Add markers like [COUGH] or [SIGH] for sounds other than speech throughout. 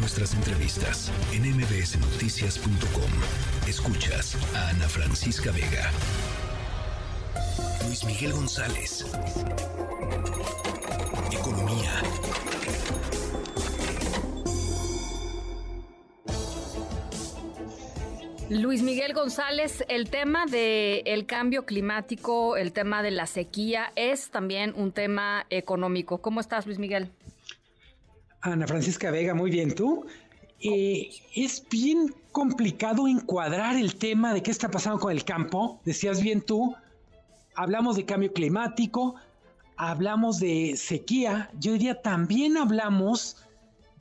nuestras entrevistas en mbsnoticias.com. Escuchas a Ana Francisca Vega. Luis Miguel González. Economía. Luis Miguel González, el tema del cambio climático, el tema de la sequía, es también un tema económico. ¿Cómo estás, Luis Miguel? Ana Francisca Vega, muy bien, ¿tú? Eh, es bien complicado encuadrar el tema de qué está pasando con el campo. Decías bien tú, hablamos de cambio climático, hablamos de sequía, yo diría también hablamos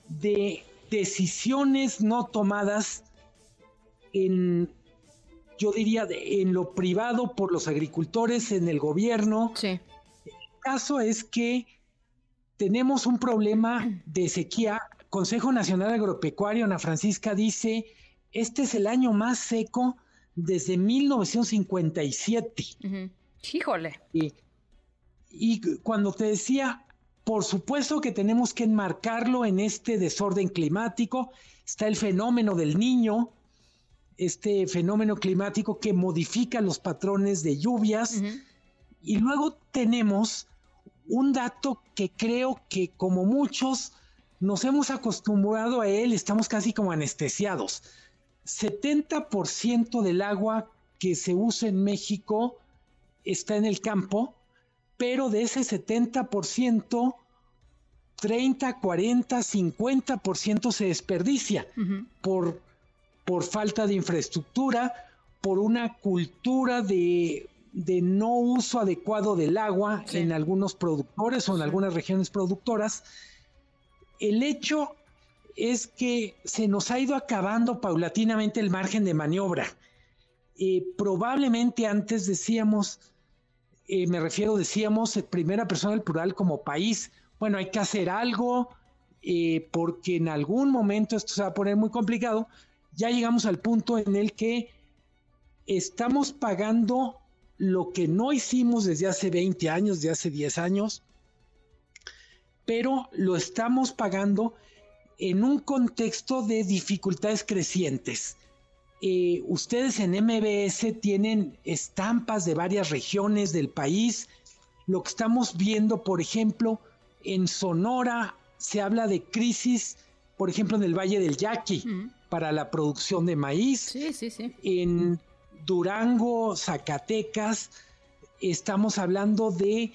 de decisiones no tomadas en, yo diría, en lo privado por los agricultores, en el gobierno. Sí. El caso es que tenemos un problema de sequía. Consejo Nacional Agropecuario, Ana Francisca, dice, este es el año más seco desde 1957. Híjole. Y, y cuando te decía, por supuesto que tenemos que enmarcarlo en este desorden climático, está el fenómeno del niño, este fenómeno climático que modifica los patrones de lluvias. Y luego tenemos un dato que creo que como muchos nos hemos acostumbrado a él, estamos casi como anestesiados. 70% del agua que se usa en México está en el campo, pero de ese 70%, 30, 40, 50% se desperdicia por por falta de infraestructura, por una cultura de, no uso adecuado del agua en algunos productores o en algunas regiones productoras. El hecho es que se nos ha ido acabando paulatinamente el margen de maniobra. Eh, probablemente antes decíamos, eh, me refiero, decíamos, eh, primera persona del plural como país, bueno, hay que hacer algo porque en algún momento esto se va a poner muy complicado, ya llegamos al punto en el que estamos pagando lo que no hicimos desde hace 20 años, desde hace 10 años, pero lo estamos pagando en un contexto de dificultades crecientes. Eh, ustedes en MBS tienen estampas de varias regiones del país. Lo que estamos viendo, por ejemplo, en Sonora se habla de crisis, por ejemplo, en el Valle del Yaqui para la producción de maíz. Sí, sí, sí. En Durango, Zacatecas, estamos hablando de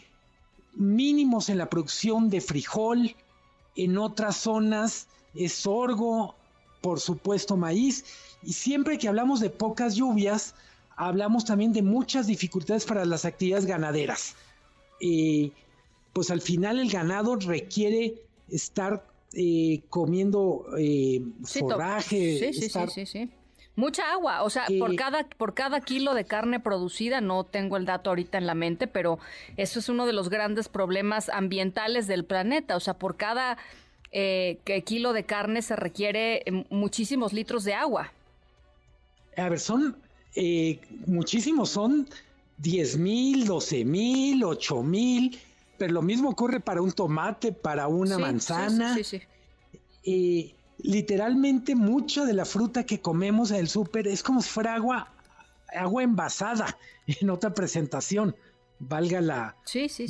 mínimos en la producción de frijol. En otras zonas es sorgo, por supuesto maíz. Y siempre que hablamos de pocas lluvias, hablamos también de muchas dificultades para las actividades ganaderas. Eh, pues al final el ganado requiere estar eh, comiendo eh, forraje. Sí, sí, sí, sí, Mucha agua, o sea, por cada por cada kilo de carne producida, no tengo el dato ahorita en la mente, pero eso es uno de los grandes problemas ambientales del planeta. O sea, por cada eh, kilo de carne se requiere muchísimos litros de agua. A ver, son muchísimos, son 10 mil, 12 mil, 8 mil pero lo mismo ocurre para un tomate, para una manzana. Sí, sí, literalmente mucha de la fruta que comemos en el súper es como si fuera agua, agua envasada [LAUGHS] en otra presentación. Valga la,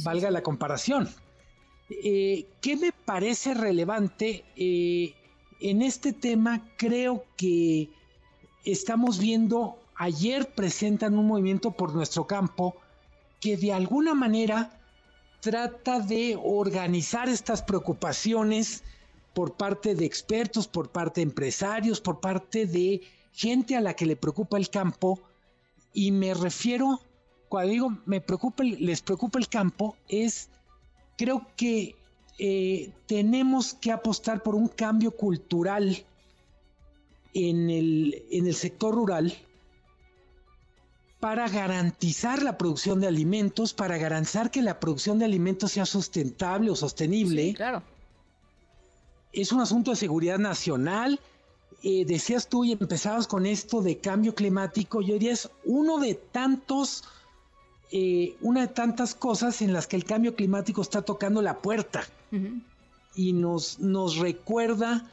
valga la comparación. Eh, ¿Qué me parece relevante? Eh, en este tema creo que estamos viendo, ayer presentan un movimiento por nuestro campo que de alguna manera trata de organizar estas preocupaciones por parte de expertos, por parte de empresarios, por parte de gente a la que le preocupa el campo. Y me refiero, cuando digo me preocupa, les preocupa el campo, es creo que eh, tenemos que apostar por un cambio cultural en el, en el sector rural para garantizar la producción de alimentos, para garantizar que la producción de alimentos sea sustentable o sostenible. claro. Es un asunto de seguridad nacional. Eh, decías tú y empezabas con esto de cambio climático. Yo diría es uno de tantos, eh, una de tantas cosas en las que el cambio climático está tocando la puerta y nos, nos recuerda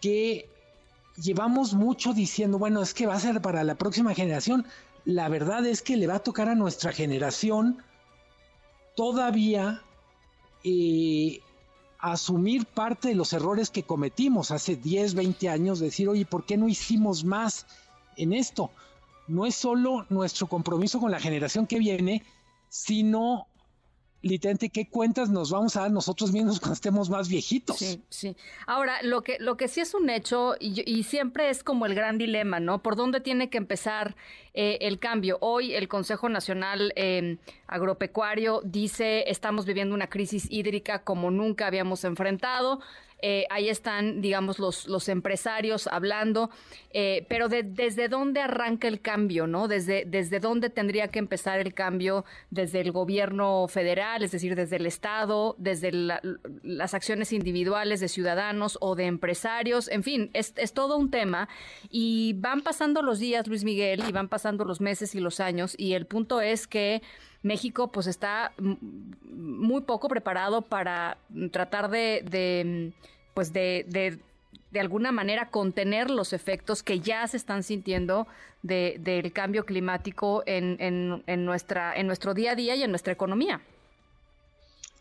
que llevamos mucho diciendo, bueno, es que va a ser para la próxima generación. La verdad es que le va a tocar a nuestra generación todavía eh, asumir parte de los errores que cometimos hace 10, 20 años, decir, oye, ¿por qué no hicimos más en esto? No es solo nuestro compromiso con la generación que viene, sino literalmente qué cuentas nos vamos a dar nosotros mismos cuando estemos más viejitos. Sí, sí. Ahora, lo que, lo que sí es un hecho, y, siempre es como el gran dilema, ¿no? ¿Por dónde tiene que empezar eh, el cambio? Hoy el Consejo Nacional em, Agropecuario dice, estamos viviendo una crisis hídrica como nunca habíamos enfrentado. Eh, ahí están, digamos, los, los empresarios hablando, eh, pero desde dónde arranca el cambio, ¿no? Desde, desde dónde tendría que empezar el cambio desde el gobierno federal, es decir, desde el Estado, desde las acciones individuales de ciudadanos o de empresarios, en fin, es, es todo un tema y van pasando los días, Luis Miguel, y van pasando los meses y los años y el punto es que México pues está muy poco preparado para tratar de, pues de, de, alguna manera contener los efectos que ya se están sintiendo del cambio climático en, en, nuestra, en nuestro día a día y en nuestra economía.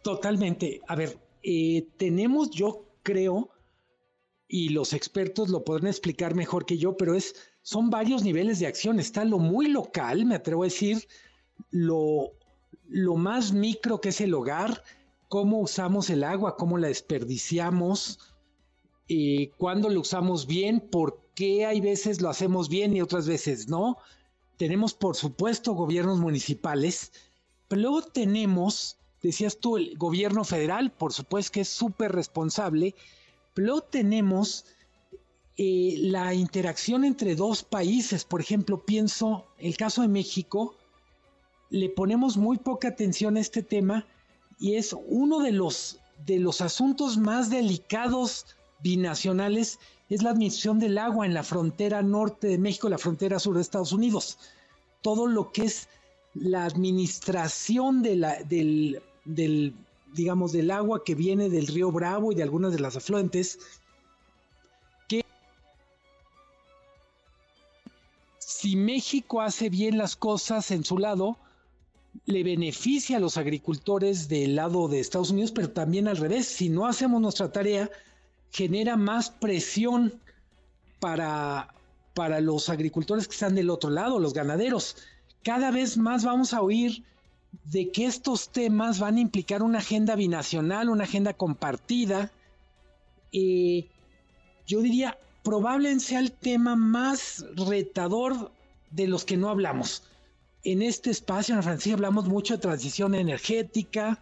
Totalmente. A ver, eh, tenemos, yo creo, y los expertos lo podrán explicar mejor que yo, pero es, son varios niveles de acción. Está lo muy local, me atrevo a decir, lo, lo más micro que es el hogar, cómo usamos el agua, cómo la desperdiciamos, eh, cuándo lo usamos bien, por qué hay veces lo hacemos bien y otras veces no. Tenemos, por supuesto, gobiernos municipales, pero luego tenemos, decías tú, el gobierno federal, por supuesto que es súper responsable, luego tenemos eh, la interacción entre dos países. Por ejemplo, pienso el caso de México, le ponemos muy poca atención a este tema y es uno de los, de los asuntos más delicados binacionales, es la administración del agua en la frontera norte de México, la frontera sur de Estados Unidos. Todo lo que es la administración del, del, digamos, del agua que viene del río Bravo y de algunas de las afluentes, que si México hace bien las cosas en su lado, le beneficia a los agricultores del lado de Estados Unidos, pero también al revés. Si no hacemos nuestra tarea, genera más presión para, para los agricultores que están del otro lado, los ganaderos. Cada vez más vamos a oír de que estos temas van a implicar una agenda binacional, una agenda compartida. Eh, yo diría, probablemente sea el tema más retador de los que no hablamos en este espacio, en Francia, hablamos mucho de transición energética,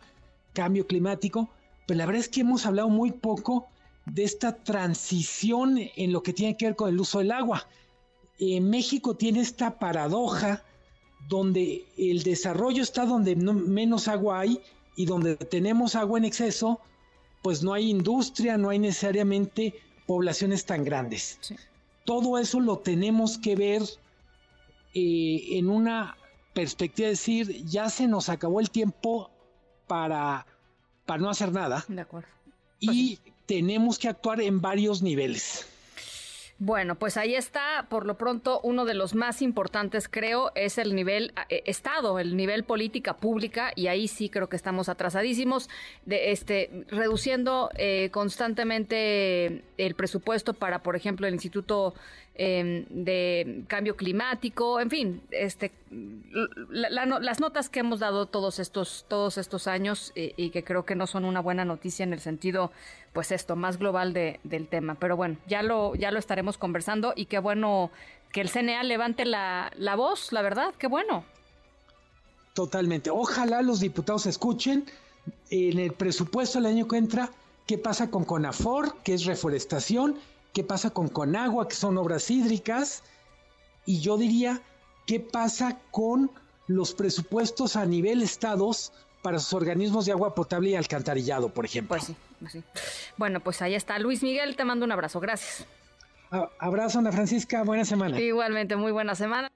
cambio climático, pero la verdad es que hemos hablado muy poco de esta transición en lo que tiene que ver con el uso del agua. En México tiene esta paradoja donde el desarrollo está donde menos agua hay y donde tenemos agua en exceso, pues no hay industria, no hay necesariamente poblaciones tan grandes. Todo eso lo tenemos que ver eh, en una perspectiva de decir, ya se nos acabó el tiempo para, para no hacer nada. De acuerdo. Y pues tenemos que actuar en varios niveles. Bueno, pues ahí está, por lo pronto, uno de los más importantes, creo, es el nivel eh, Estado, el nivel política pública, y ahí sí creo que estamos atrasadísimos, de este, reduciendo eh, constantemente el presupuesto para, por ejemplo, el Instituto Em, de cambio climático, en fin, este, las notas que hemos dado todos estos, todos estos años y, que creo que no son una buena noticia en el sentido, pues esto, más global de, del tema. Pero bueno, ya lo, ya lo estaremos conversando y qué bueno que el CNA levante la, la voz, la verdad, qué bueno. Totalmente. Ojalá los diputados escuchen en el presupuesto del año que entra qué pasa con CONAFOR, que es reforestación, qué pasa con Conagua, que son obras hídricas, y yo diría, qué pasa con los presupuestos a nivel estados para sus organismos de agua potable y alcantarillado, por ejemplo. Pues sí, pues sí. Bueno, pues ahí está. Luis Miguel, te mando un abrazo. Gracias. abrazo, Ana Francisca. Buena semana. Igualmente, muy buena semana.